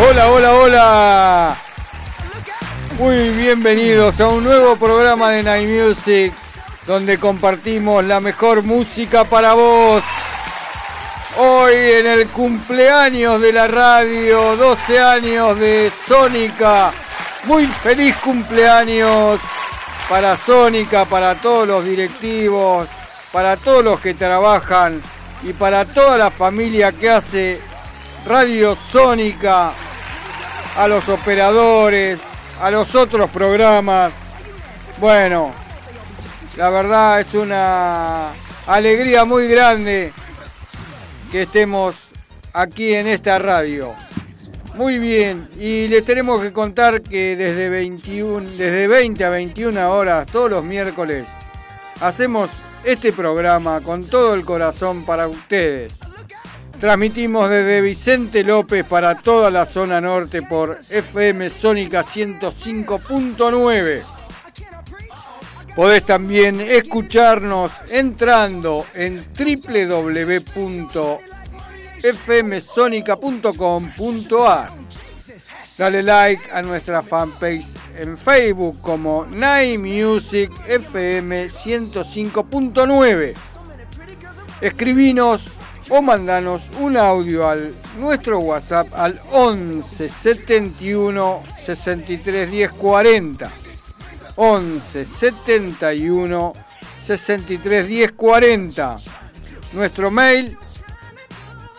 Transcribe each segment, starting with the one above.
Hola, hola, hola. Muy bienvenidos a un nuevo programa de Night Music donde compartimos la mejor música para vos. Hoy en el cumpleaños de la radio, 12 años de Sónica. Muy feliz cumpleaños para Sónica, para todos los directivos, para todos los que trabajan y para toda la familia que hace Radio Sónica, a los operadores, a los otros programas. Bueno, la verdad es una alegría muy grande que estemos aquí en esta radio. Muy bien, y les tenemos que contar que desde 21, desde 20 a 21 horas todos los miércoles hacemos este programa con todo el corazón para ustedes. Transmitimos desde Vicente López para toda la zona norte por FM Sónica 105.9. Podés también escucharnos entrando en www.fmsonica.com.ar. Dale like a nuestra fanpage en Facebook como Night Music FM 105.9. Escribinos o mandanos un audio al nuestro WhatsApp al 11 71 63 10 40. 11 71 63 10 40. Nuestro mail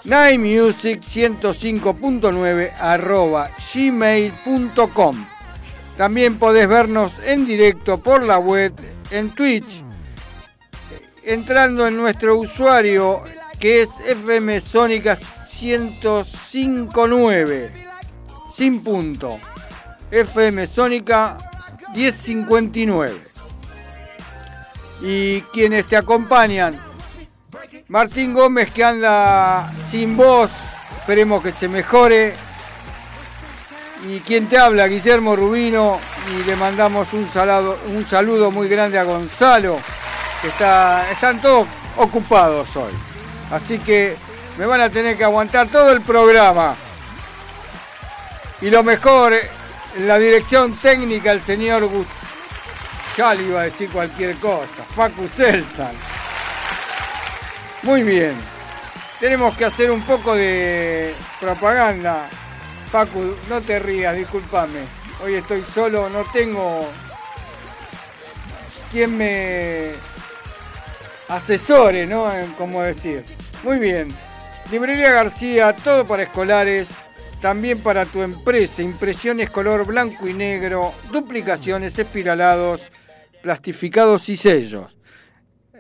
nightmusic 105.9 arroba gmail.com. También podés vernos en directo por la web en Twitch entrando en nuestro usuario que es FM Sónica 1059 sin punto. FM Sónica 1059. Y quienes te acompañan, Martín Gómez que anda sin voz, esperemos que se mejore. Y quien te habla, Guillermo Rubino, y le mandamos un, un saludo muy grande a Gonzalo, que está, están todos ocupados hoy. Así que me van a tener que aguantar todo el programa. Y lo mejor, en la dirección técnica, el señor Gust ya le iba a decir cualquier cosa, Facu Selsan. Muy bien. Tenemos que hacer un poco de propaganda. Facu, no te rías, discúlpame. Hoy estoy solo, no tengo quien me asesore, ¿no? En cómo decir. Muy bien. Librería García, todo para escolares, también para tu empresa. Impresiones color blanco y negro, duplicaciones, espiralados, plastificados y sellos.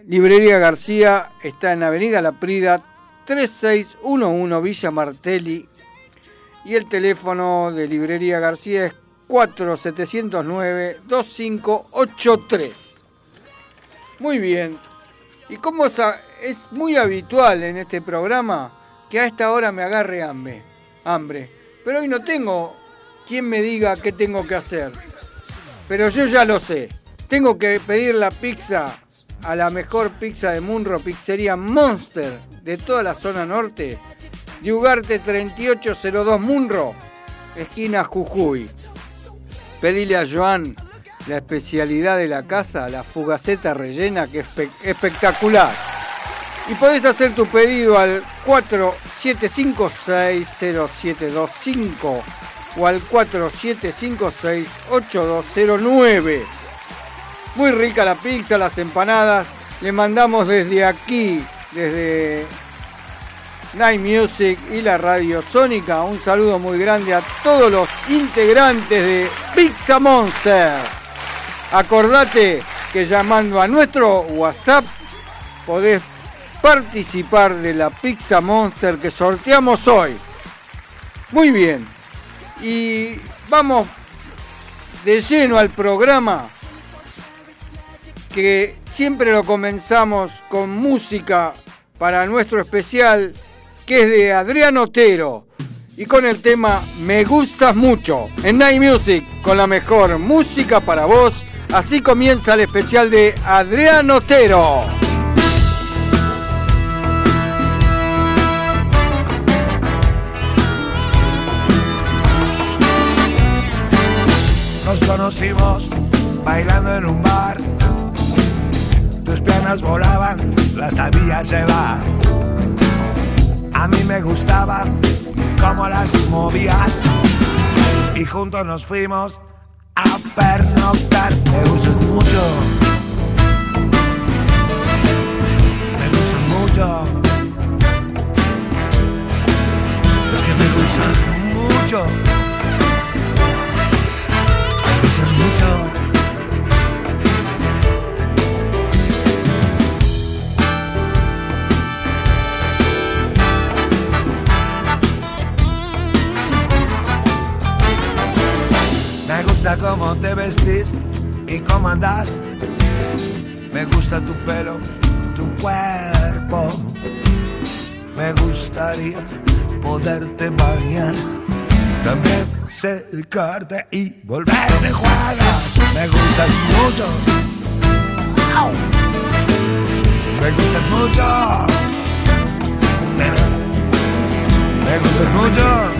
Librería García está en Avenida La Prida 3611 Villa Martelli y el teléfono de Librería García es 4709-2583. Muy bien. Y como es, muy habitual en este programa que a esta hora me agarre hambre, hambre. Pero hoy no tengo quien me diga qué tengo que hacer. Pero yo ya lo sé. Tengo que pedir la pizza a la mejor pizza de Munro, pizzería Monster de toda la zona norte, de Ugarte 3802 Munro, esquina Jujuy. Pedile a Joan la especialidad de la casa, la fugaceta rellena, que es espectacular. Y podés hacer tu pedido al 47560725 o al 47568209. Muy rica la pizza, las empanadas. Le mandamos desde aquí, desde Night Music y la Radio Sónica, un saludo muy grande a todos los integrantes de Pizza Monster. Acordate que llamando a nuestro WhatsApp podés participar de la Pizza Monster que sorteamos hoy. Muy bien. Y vamos de lleno al programa que siempre lo comenzamos con música para nuestro especial que es de Adrián Otero y con el tema Me gustas mucho en Night con la mejor música para vos. Así comienza el especial de Adrián Otero. Nos conocimos bailando en un bar. Tus piernas volaban, las sabías llevar. A mí me gustaba cómo las movías. Y juntos nos fuimos a pernoctar. Me gustas mucho. Me gustas mucho. Es que me gustas mucho. Gusta cómo te vestís y cómo andas. Me gusta tu pelo, tu cuerpo. Me gustaría poderte bañar. También secarte y volverte juega. Me gustas mucho. Me gustas mucho. Me gustas mucho.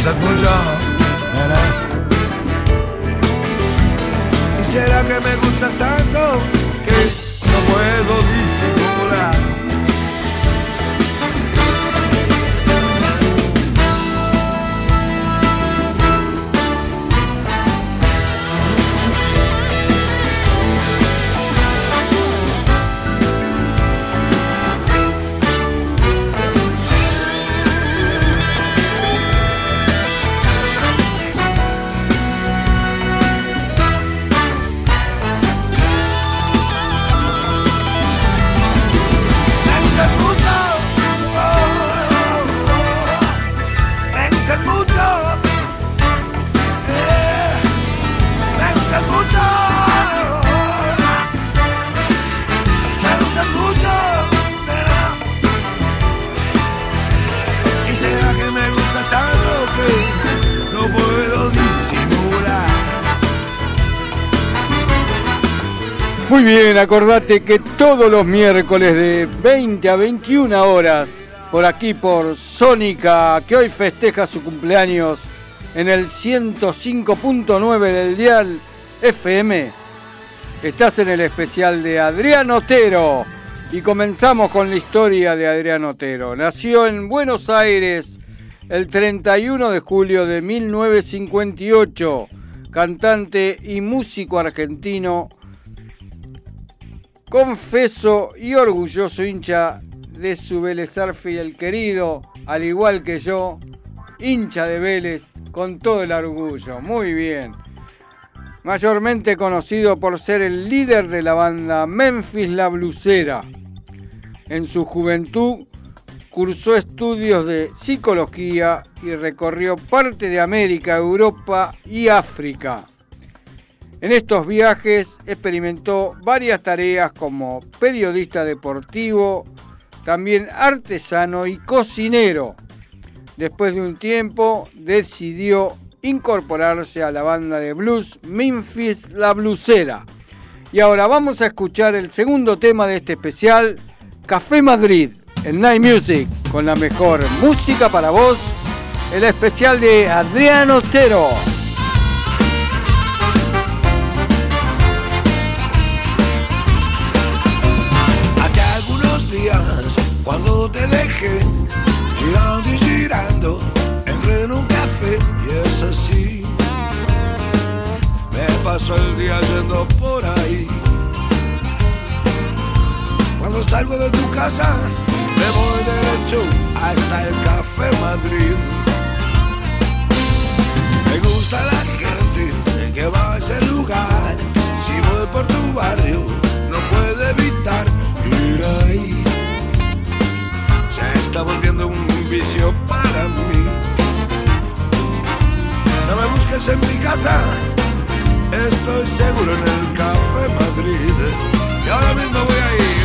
Me gustas mucho, nena. ¿Y será que me gustas tanto acordate que todos los miércoles de 20 a 21 horas, por aquí por Sónica, que hoy festeja su cumpleaños en el 105.9 del dial FM, estás en el especial de Adrián Otero. Y comenzamos con la historia de Adrián Otero. Nació en Buenos Aires el 31 de julio de 1958, cantante y músico argentino confeso y orgulloso hincha de su Vélez el querido, al igual que yo, hincha de Vélez con todo el orgullo. Muy bien. Mayormente conocido por ser el líder de la banda Memphis La Blusera. En su juventud cursó estudios de psicología y recorrió parte de América, Europa y África. En estos viajes experimentó varias tareas como periodista deportivo, también artesano y cocinero. Después de un tiempo decidió incorporarse a la banda de blues Memphis La Blusera. Y ahora vamos a escuchar el segundo tema de este especial, Café Madrid, en Night Music, con la mejor música para vos, el especial de Adrián Otero. girando y girando, entré en un café y es así. Me paso el día yendo por ahí. Cuando salgo de tu casa, me voy derecho hasta el Café Madrid. Me gusta la gente que va a ese lugar. Si voy por tu barrio, no puedo evitar ir ahí está volviendo un vicio para mí. No me busques en mi casa, estoy seguro en el Café Madrid. Y ahora mismo voy a ir.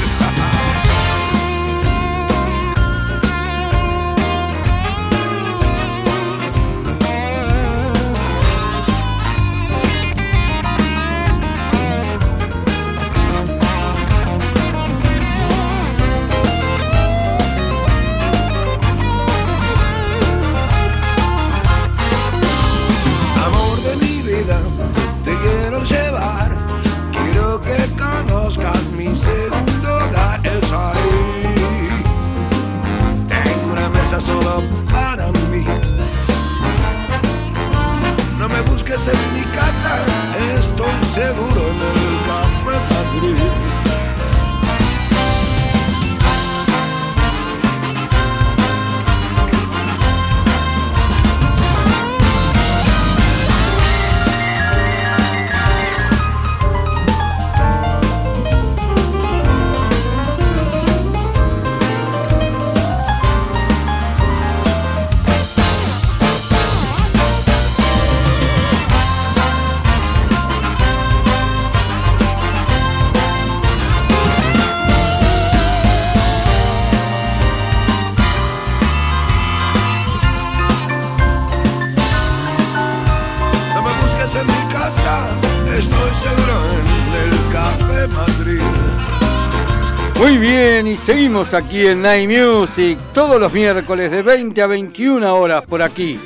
Aquí en Night Music todos los miércoles de 20 a 21 horas por aquí,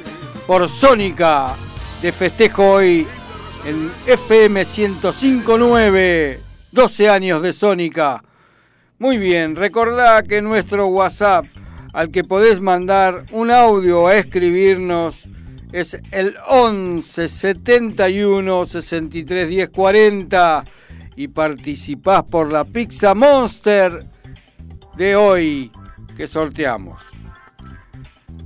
por Sónica, de festejo hoy en FM 1059, 12 años de Sónica. Muy bien, recordá que nuestro WhatsApp al que podés mandar un audio a escribirnos es el 11 71 63 10 40 y participás por la Pizza Monster de hoy que sorteamos.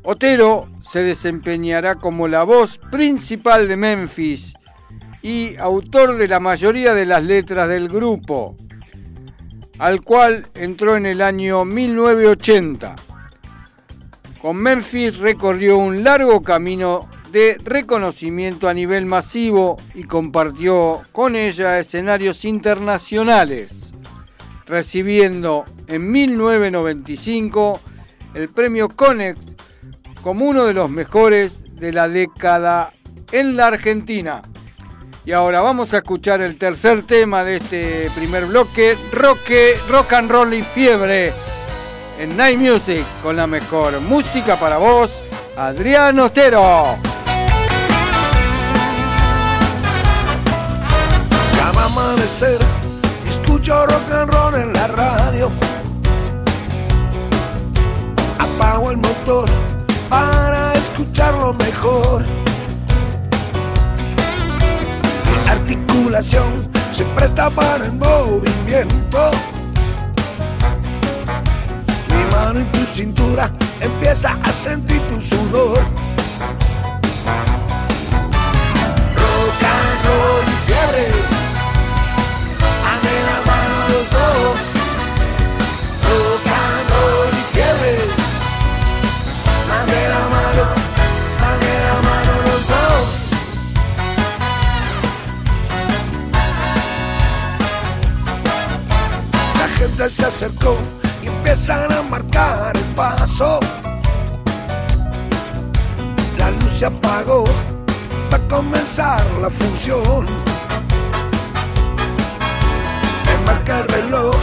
Otero se desempeñará como la voz principal de Memphis y autor de la mayoría de las letras del grupo, al cual entró en el año 1980. Con Memphis recorrió un largo camino de reconocimiento a nivel masivo y compartió con ella escenarios internacionales, recibiendo en 1995 el premio Conex como uno de los mejores de la década en la Argentina. Y ahora vamos a escuchar el tercer tema de este primer bloque, rock, rock and roll y fiebre en Night Music con la mejor música para vos, Adrián Otero. Ya va a amanecer, escucho rock and roll en la radio. Apago el motor para escucharlo mejor. Mi articulación se presta para el movimiento. Mi mano y tu cintura empieza a sentir tu sudor. Rock and roll y fiebre. Se acercó y empiezan a marcar el paso. La luz se apagó, va a comenzar la función. Me marca el reloj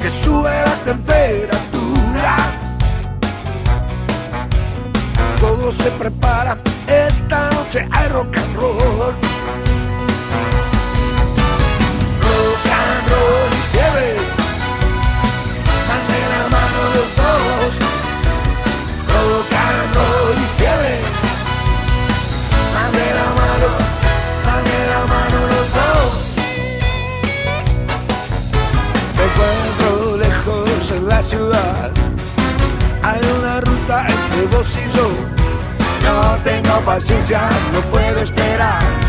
que sube la temperatura. Todo se prepara, esta noche hay rock and roll. Dos. Rock and roll y fiebre, de la mano, de la mano los dos. Me encuentro lejos en la ciudad. Hay una ruta entre vos y yo. No tengo paciencia, no puedo esperar.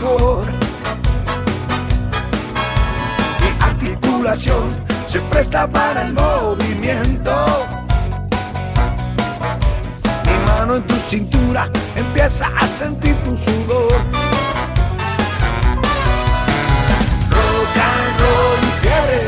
Mi articulación se presta para el movimiento. Mi mano en tu cintura empieza a sentir tu sudor. Rock and roll y fiebre,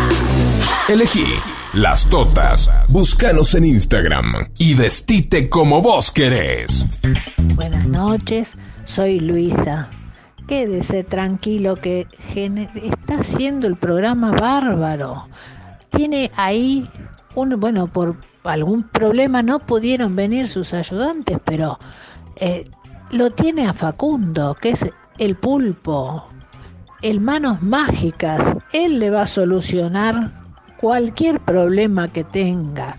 Elegí las totas. Búscanos en Instagram y vestite como vos querés. Buenas noches, soy Luisa. Quédese tranquilo que está haciendo el programa bárbaro. Tiene ahí un, bueno, por algún problema no pudieron venir sus ayudantes, pero eh, lo tiene a Facundo, que es el pulpo, el manos mágicas. Él le va a solucionar cualquier problema que tenga.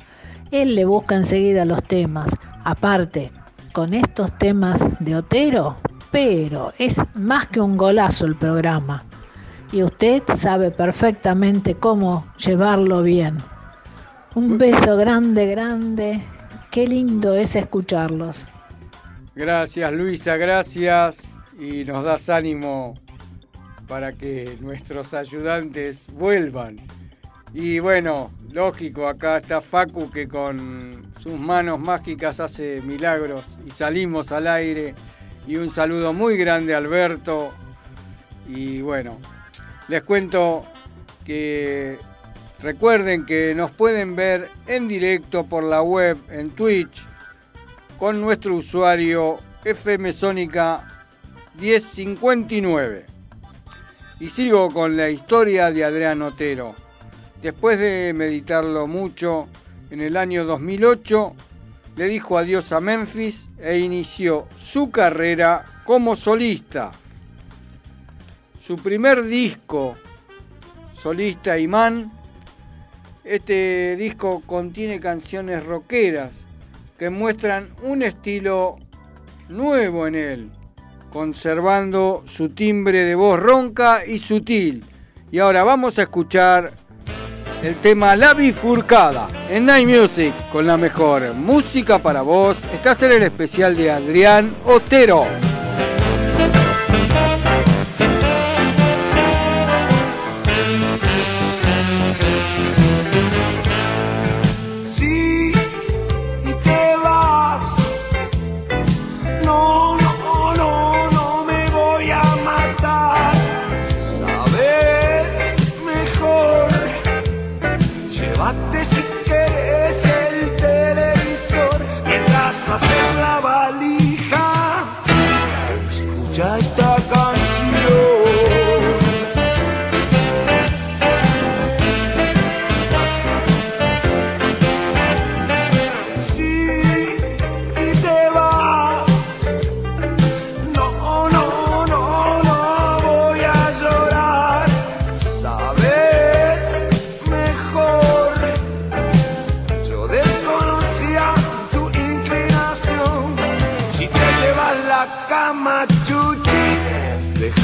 Él le busca enseguida los temas. Aparte, con estos temas de Otero, pero es más que un golazo el programa. Y usted sabe perfectamente cómo llevarlo bien. Un beso grande, grande. Qué lindo es escucharlos. Gracias Luisa, gracias. Y nos das ánimo para que nuestros ayudantes vuelvan. Y bueno, lógico, acá está Facu que con sus manos mágicas hace milagros y salimos al aire. Y un saludo muy grande Alberto. Y bueno, les cuento que recuerden que nos pueden ver en directo por la web en Twitch con nuestro usuario FM Sónica 1059. Y sigo con la historia de Adrián Otero. Después de meditarlo mucho, en el año 2008 le dijo adiós a Memphis e inició su carrera como solista. Su primer disco, solista Imán, este disco contiene canciones rockeras que muestran un estilo nuevo en él, conservando su timbre de voz ronca y sutil. Y ahora vamos a escuchar el tema La Bifurcada en Night Music con la mejor música para vos. Estás en el especial de Adrián Otero.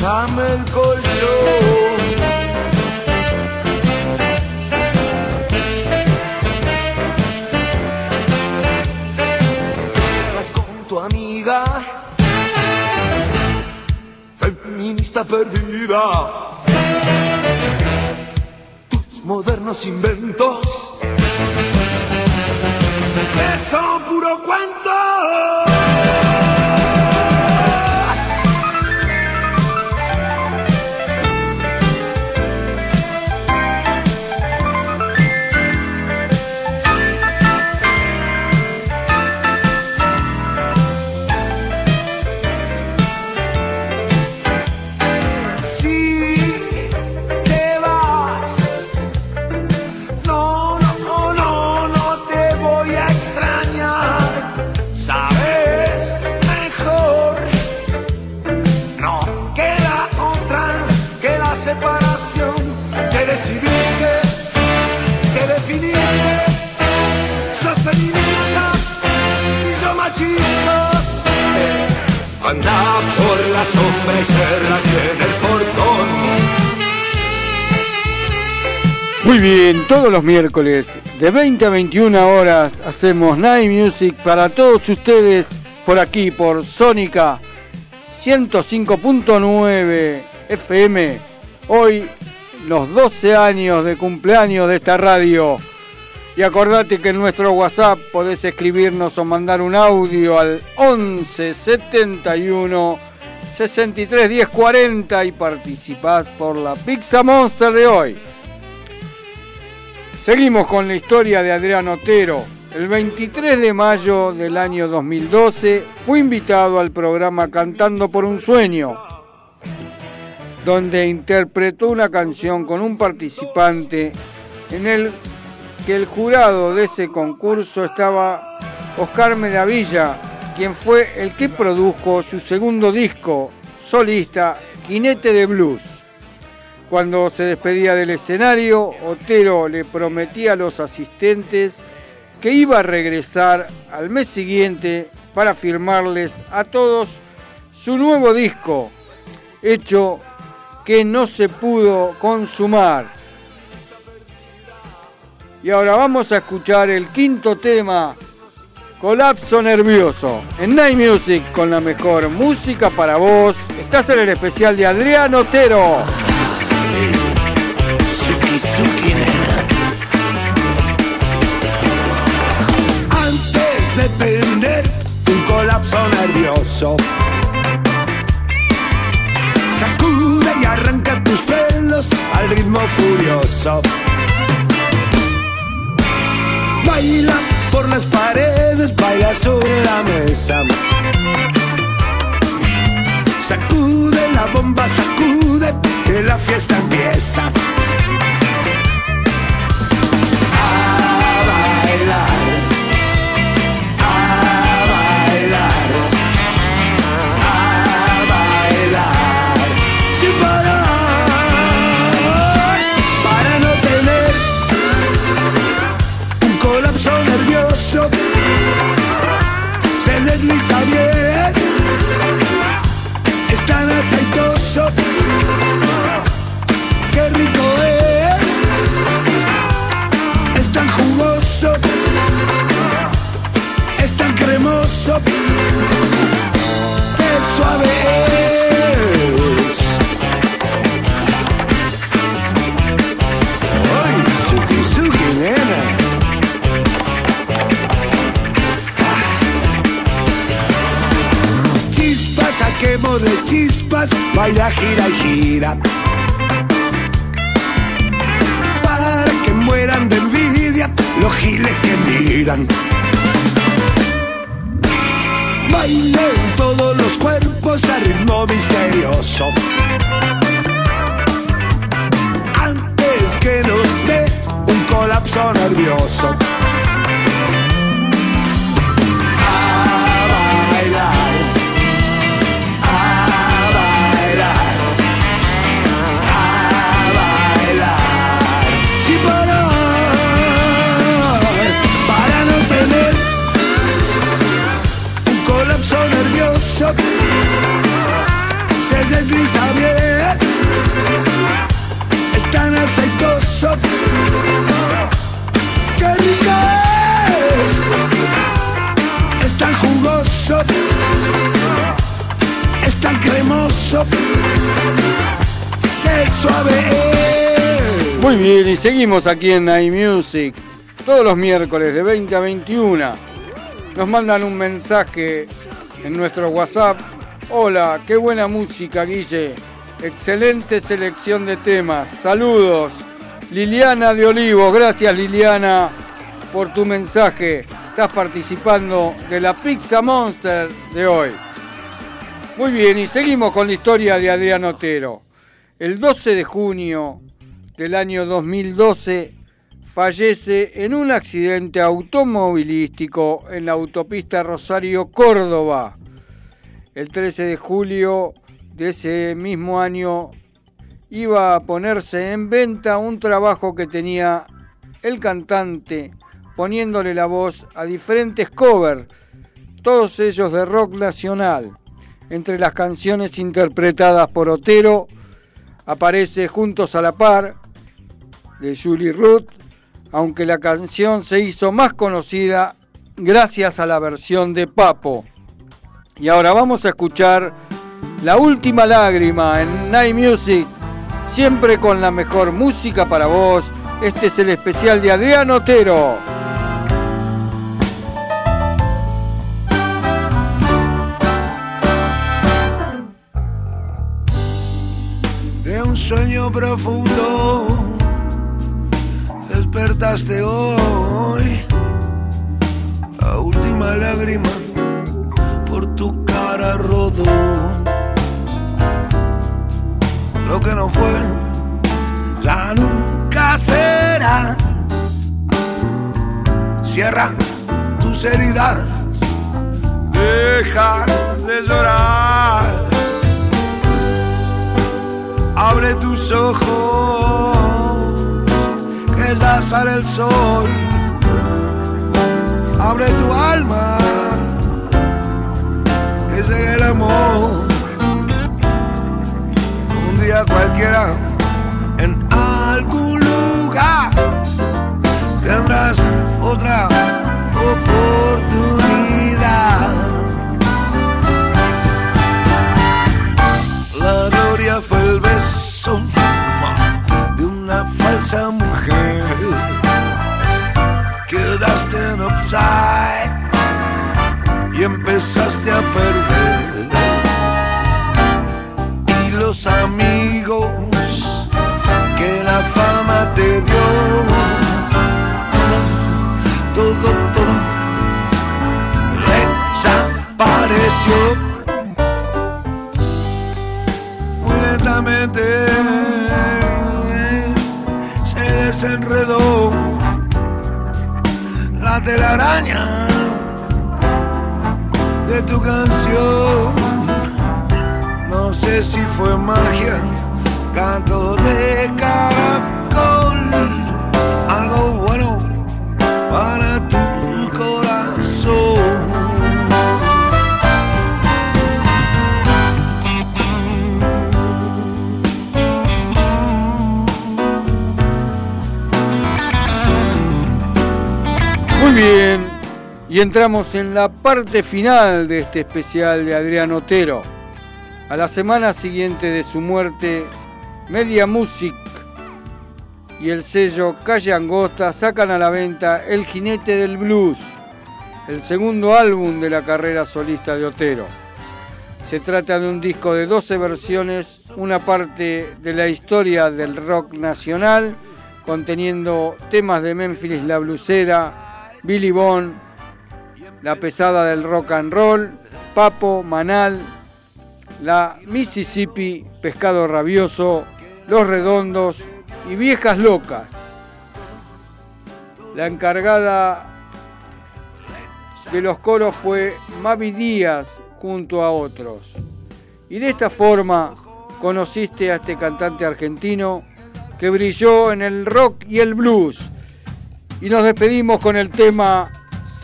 Dame el colchón. Vas con tu amiga, feminista perdida. Tus modernos inventos Muy bien, todos los miércoles de 20 a 21 horas hacemos Night Music para todos ustedes por aquí, por Sónica 105.9 FM. Hoy los 12 años de cumpleaños de esta radio. Y acordate que en nuestro WhatsApp podés escribirnos o mandar un audio al 11 71 63 10 40 y participás por la Pizza Monster de hoy. Seguimos con la historia de Adrián Otero. El 23 de mayo del año 2012 fue invitado al programa Cantando por un Sueño, donde interpretó una canción con un participante en el que el jurado de ese concurso estaba Oscar Medavilla, quien fue el que produjo su segundo disco solista, Jinete de Blues. Cuando se despedía del escenario, Otero le prometía a los asistentes que iba a regresar al mes siguiente para firmarles a todos su nuevo disco, hecho que no se pudo consumar. Y ahora vamos a escuchar el quinto tema, Colapso Nervioso, en Night Music con la mejor música para vos. Estás en el especial de Adrián Otero. Antes de tener un colapso nervioso, sacude y arranca tus pelos al ritmo furioso. Baila por las paredes, baila sobre la mesa. Sacude la bomba, sacude, que la fiesta empieza. Se desliza baila, gira y gira. Para que mueran de envidia los giles que miran. Bailen todos los cuerpos a ritmo misterioso. Antes que nos dé un colapso nervioso. desliza bien. Es tan aceitoso. ¡Qué rico es! Es tan jugoso. Es tan cremoso. ¡Qué suave es! Muy bien, y seguimos aquí en iMusic. Todos los miércoles de 20 a 21 nos mandan un mensaje en nuestro WhatsApp Hola, qué buena música, Guille. Excelente selección de temas. Saludos. Liliana de Olivos, gracias Liliana por tu mensaje. Estás participando de la Pizza Monster de hoy. Muy bien, y seguimos con la historia de Adrián Otero. El 12 de junio del año 2012 fallece en un accidente automovilístico en la autopista Rosario-Córdoba. El 13 de julio de ese mismo año iba a ponerse en venta un trabajo que tenía el cantante poniéndole la voz a diferentes covers, todos ellos de rock nacional. Entre las canciones interpretadas por Otero aparece Juntos a la Par de Julie Ruth, aunque la canción se hizo más conocida gracias a la versión de Papo. Y ahora vamos a escuchar La Última Lágrima en Night Music, siempre con la mejor música para vos. Este es el especial de Adrián Otero. De un sueño profundo despertaste hoy. La última lágrima por tu cara rodó. Lo que no fue, ya nunca será. Cierra tus heridas, deja de llorar. Abre tus ojos, que ya sale el sol. Abre tu alma, que llegue el amor. Un día cualquiera, en algún lugar, tendrás otra oportunidad. La gloria fue el beso de una falsa mujer. Quedaste en offside empezaste a perder. Y los amigos que la fama te dio, todo, todo, desapareció. muy lentamente se desenredó la telaraña tu canción. No sé si fue magia, canto y entramos en la parte final de este especial de Adrián Otero. A la semana siguiente de su muerte, Media Music y el sello Calle Angosta sacan a la venta El Jinete del Blues, el segundo álbum de la carrera solista de Otero. Se trata de un disco de 12 versiones, una parte de la historia del rock nacional, conteniendo temas de Memphis la Blusera, Billy Bond, La Pesada del Rock and Roll, Papo, Manal, La Mississippi, Pescado Rabioso, Los Redondos y Viejas Locas. La encargada de los coros fue Mavi Díaz junto a otros. Y de esta forma conociste a este cantante argentino que brilló en el rock y el blues. Y nos despedimos con el tema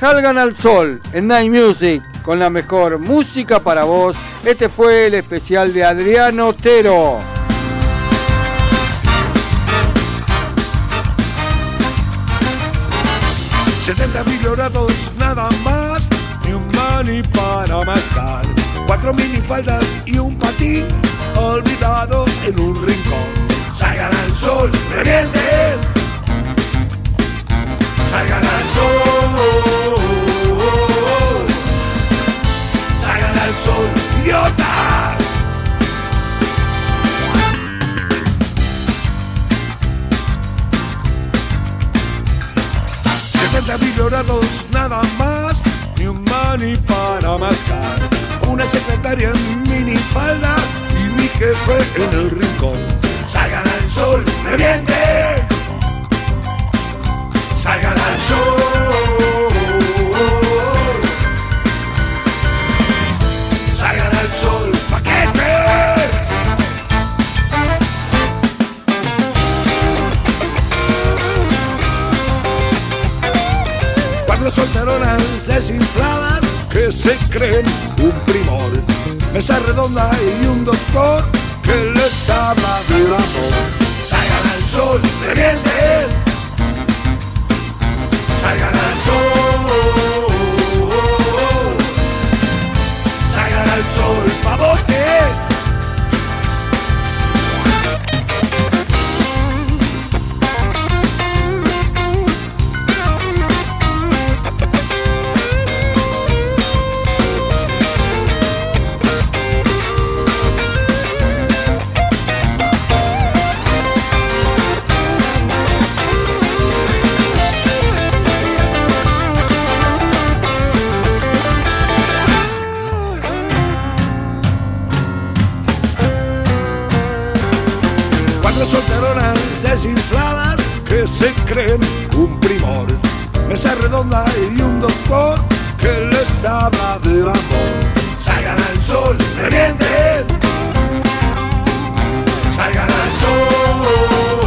Salgan al Sol en Night Music con la mejor música para vos. Este fue el especial de Adriano Otero. 70 millonados nada más, ni un money para mascar. Cuatro minifaldas y un patín olvidados en un rincón. Salgan al sol, idiota. Setenta millonados nada más, ni un mani para mascar. Una secretaria en minifalda y mi jefe en el rincón. Salgan al sol, reviente. Salgan al sol. Desinfladas que se creen un primor. Mesa redonda y un doctor que les habla del amor. Salgan al sol, revienten. Cuatro solteronas desinfladas que se creen un primor. Mesa redonda y un doctor que les habla del amor. Salgan al sol, revienten. Salgan al sol.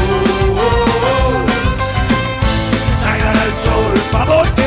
Salgan al sol, pavotes.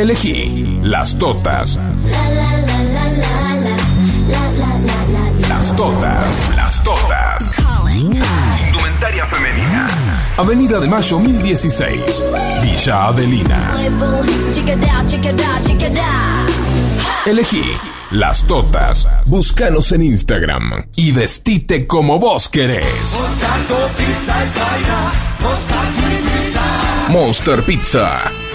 Elegí las totas. Las totas. Las totas. Indumentaria femenina. Avenida de Mayo 1016. Villa Adelina. Elegí las totas. Búscanos en Instagram y vestite como vos querés. Monster Pizza.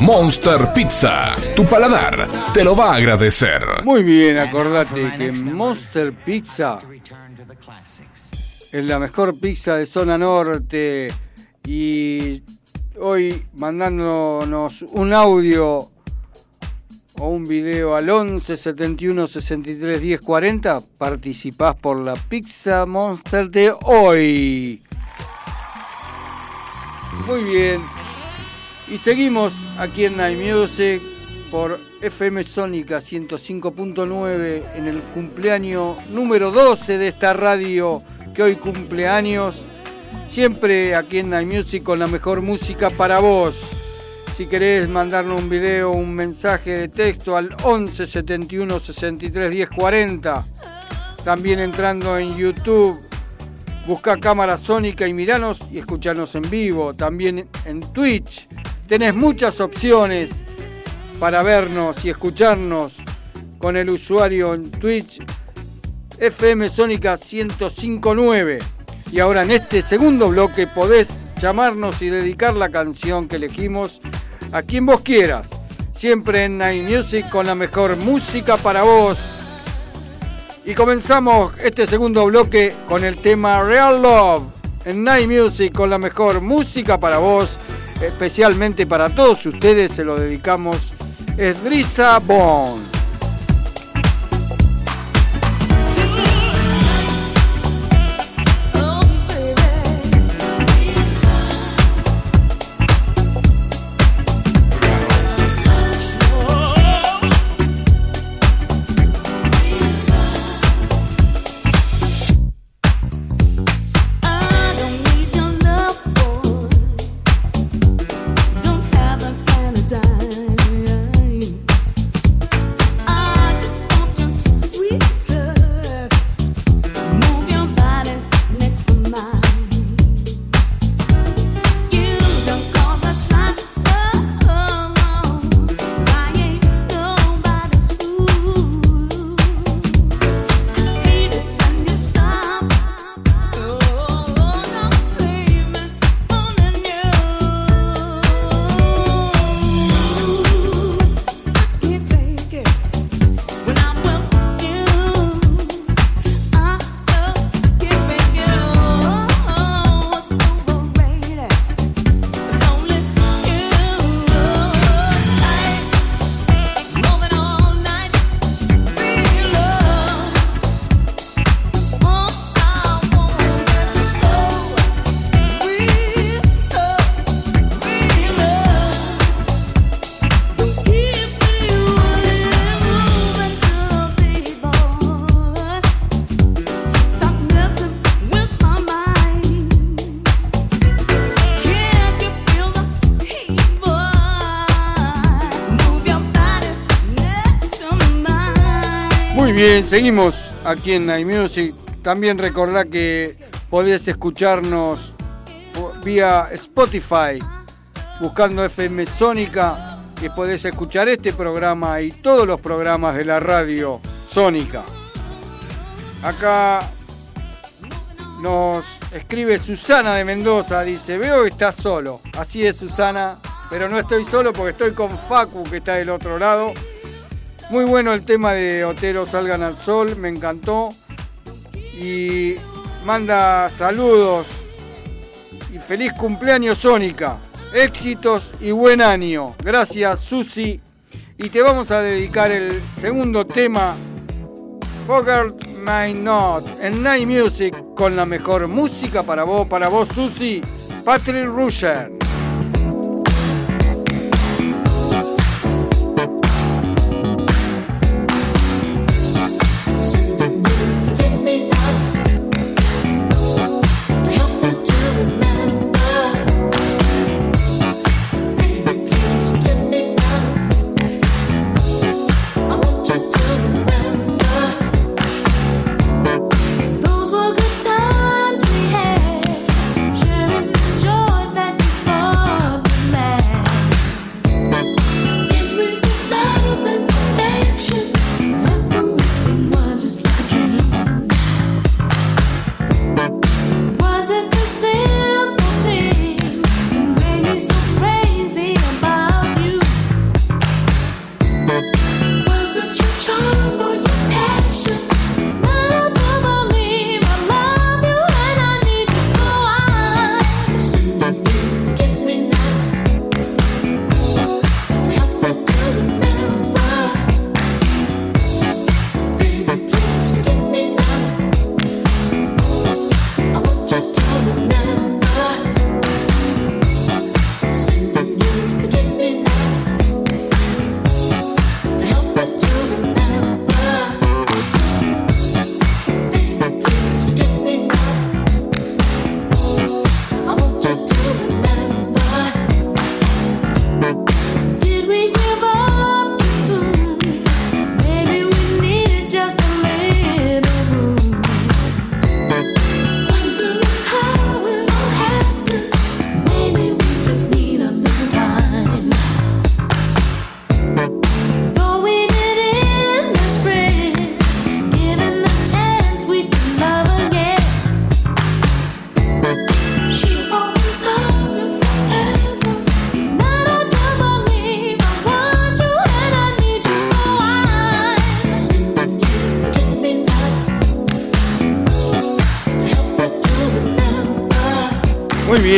Monster Pizza, tu paladar te lo va a agradecer. Muy bien, acordate que Monster Pizza es la mejor pizza de zona norte y hoy mandándonos un audio o un video al 11 71 63 10 40 participás por la Pizza Monster de hoy. Muy bien. Y seguimos aquí en Night Music por FM Sónica 105.9 en el cumpleaños número 12 de esta radio que hoy cumpleaños. Siempre aquí en Night Music con la mejor música para vos. Si querés mandarnos un video, un mensaje de texto al 11 71 63 10 40. También entrando en YouTube, busca cámara sónica y miranos y escuchanos en vivo. También en Twitch tenés muchas opciones para vernos y escucharnos con el usuario en Twitch FM Sónica 1059. Y ahora en este segundo bloque podés llamarnos y dedicar la canción que elegimos a quien vos quieras. Siempre en Night Music con la mejor música para vos. Y comenzamos este segundo bloque con el tema Real Love en Night Music con la mejor música para vos. Especialmente para todos ustedes se lo dedicamos. Es Drisa Bond. Bien, seguimos aquí en Night Music. También recordá que podés escucharnos vía Spotify, buscando FM Sónica, que podés escuchar este programa y todos los programas de la radio Sónica. Acá nos escribe Susana de Mendoza, dice, veo que estás solo. Así es Susana, pero no estoy solo porque estoy con Facu que está del otro lado muy bueno el tema de Otero Salgan al Sol, me encantó. Y manda saludos y feliz cumpleaños Sónica. Éxitos y buen año. Gracias Susi. Y te vamos a dedicar el segundo tema, Forget My Not, en Night Music, con la mejor música para vos, para vos Susi, Patrick Rusher.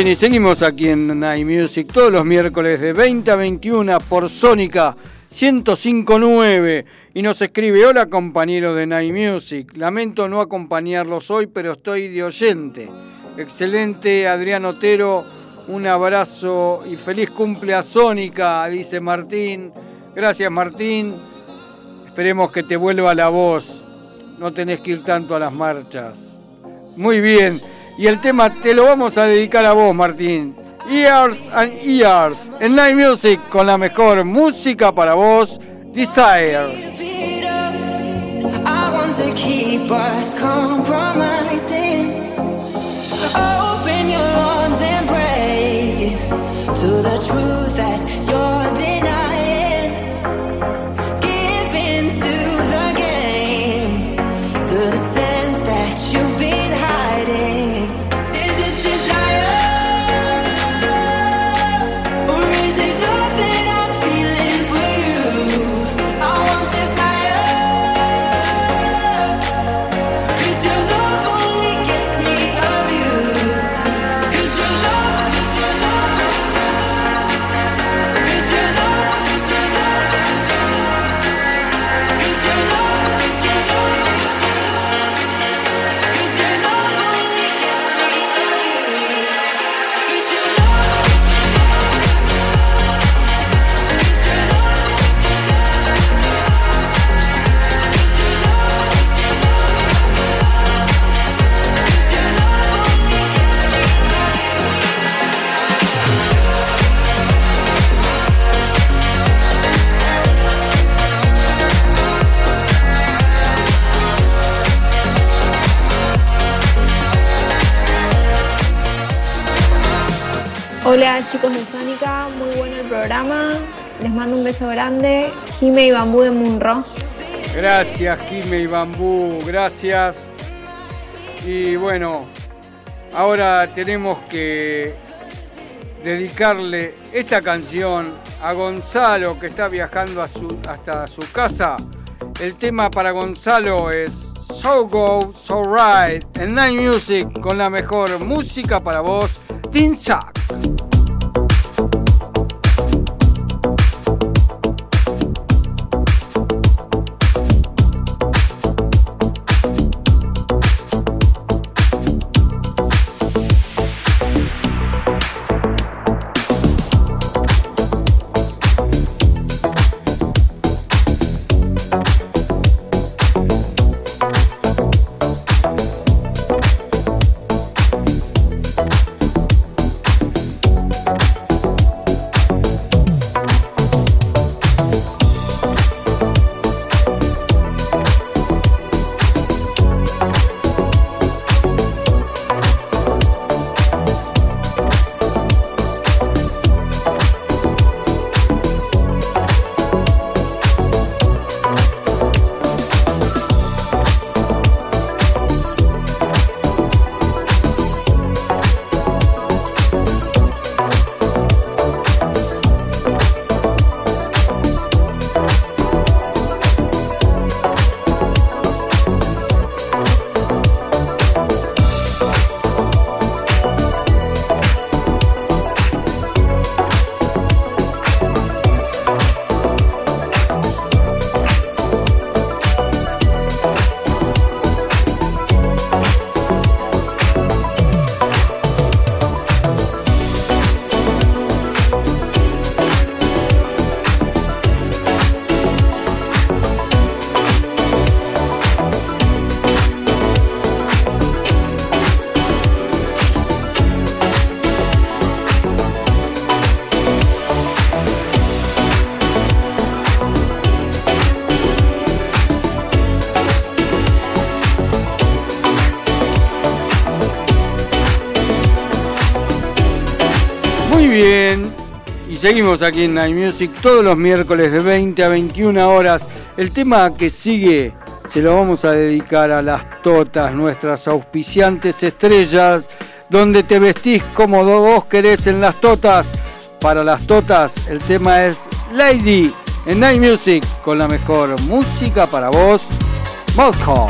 Y seguimos aquí en Night Music todos los miércoles de 20 a 21 por Sónica 1059. Y nos escribe, hola compañero de Night Music, lamento no acompañarlos hoy, pero estoy de oyente. Excelente Adrián Otero, un abrazo y feliz cumple a Sónica, dice Martín. Gracias Martín, esperemos que te vuelva la voz, no tenés que ir tanto a las marchas. Muy bien. Y el tema te lo vamos a dedicar a vos, Martín. Years and Years en Night Music con la mejor música para vos, Desire. To keep us compromising. Open your arms and pray to the truth that Hola chicos de Sónica, muy bueno el programa. Les mando un beso grande. Jime y Bambú de Munro. Gracias, Jime y Bambú, gracias. Y bueno, ahora tenemos que dedicarle esta canción a Gonzalo que está viajando hasta su casa. El tema para Gonzalo es So Go, So Right en Night Music con la mejor música para vos, Vinchak. Seguimos aquí en Night Music todos los miércoles de 20 a 21 horas. El tema que sigue se lo vamos a dedicar a las totas, nuestras auspiciantes estrellas, donde te vestís como vos querés en las totas. Para las totas, el tema es Lady en Night Music con la mejor música para vos, Moscow.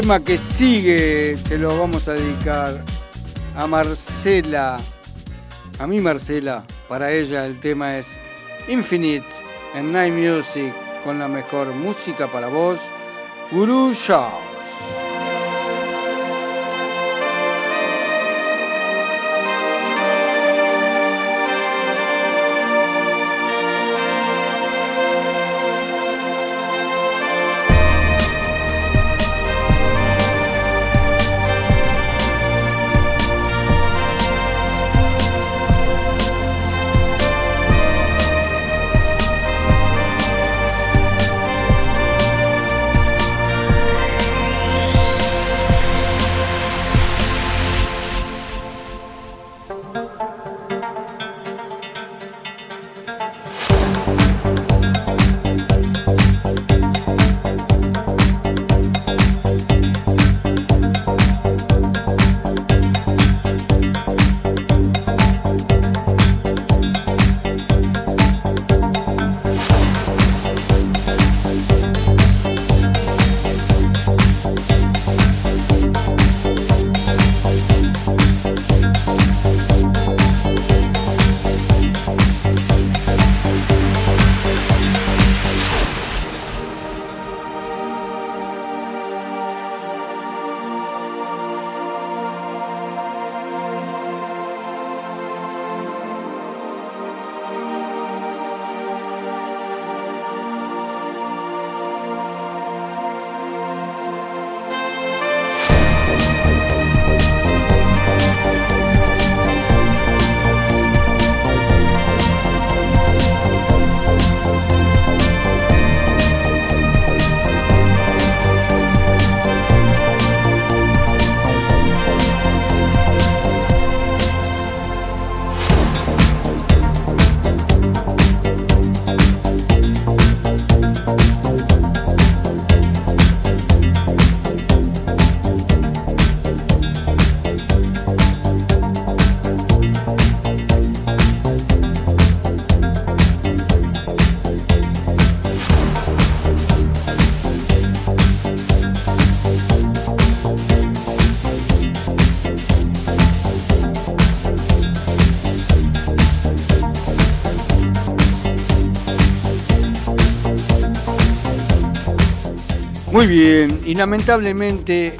Tema que sigue se lo vamos a dedicar a Marcela. A mí Marcela, para ella el tema es Infinite en Night Music con la mejor música para vos, Guru Show. Bien, y lamentablemente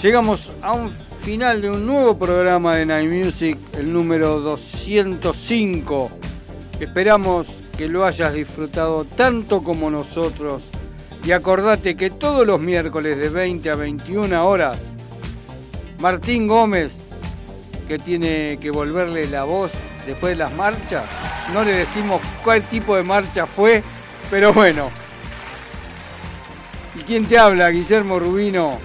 llegamos a un final de un nuevo programa de Night Music, el número 205. Esperamos que lo hayas disfrutado tanto como nosotros. Y acordate que todos los miércoles de 20 a 21 horas, Martín Gómez, que tiene que volverle la voz después de las marchas, no le decimos cuál tipo de marcha fue, pero bueno. ¿Y quién te habla? Guillermo Rubino.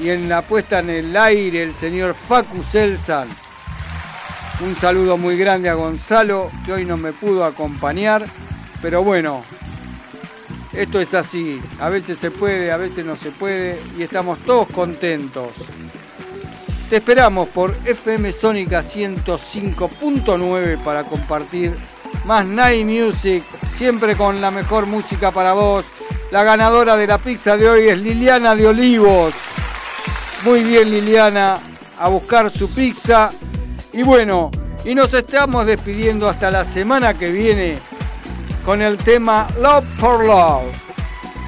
Y en la puesta en el aire, el señor Facu Selsan. Un saludo muy grande a Gonzalo, que hoy no me pudo acompañar. Pero bueno, esto es así. A veces se puede, a veces no se puede. Y estamos todos contentos. Te esperamos por FM Sónica 105.9 para compartir más Night Music. Siempre con la mejor música para vos. La ganadora de la pizza de hoy es Liliana de Olivos. Muy bien Liliana, a buscar su pizza. Y bueno, y nos estamos despidiendo hasta la semana que viene con el tema Love for Love.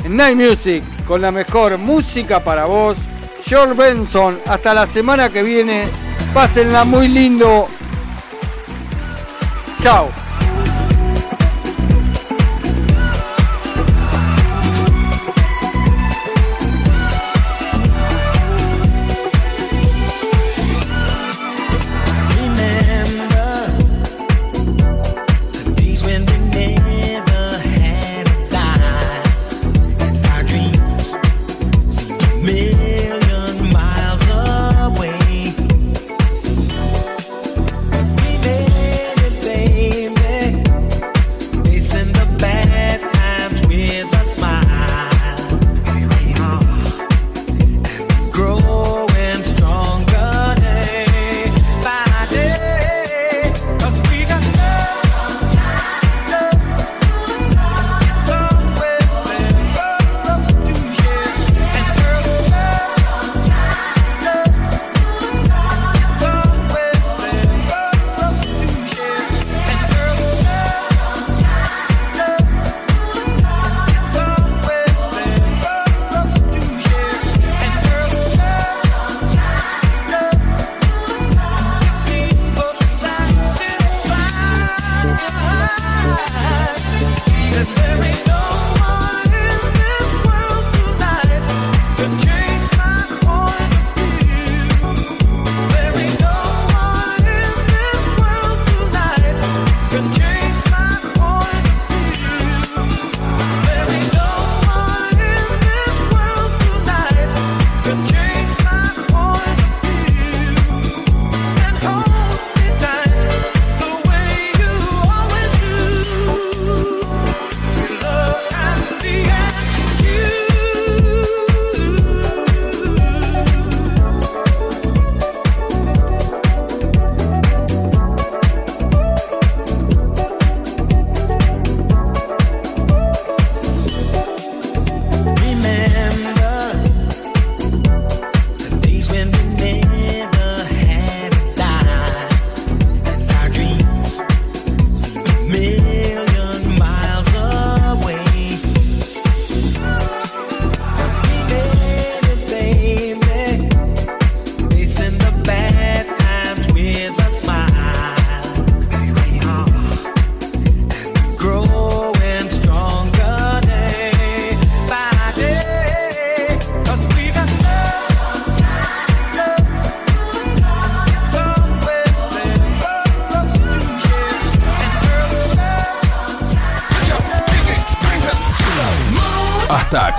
En Night Music, con la mejor música para vos. George Benson, hasta la semana que viene. Pásenla muy lindo. Chao.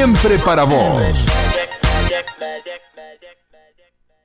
Siempre para vos.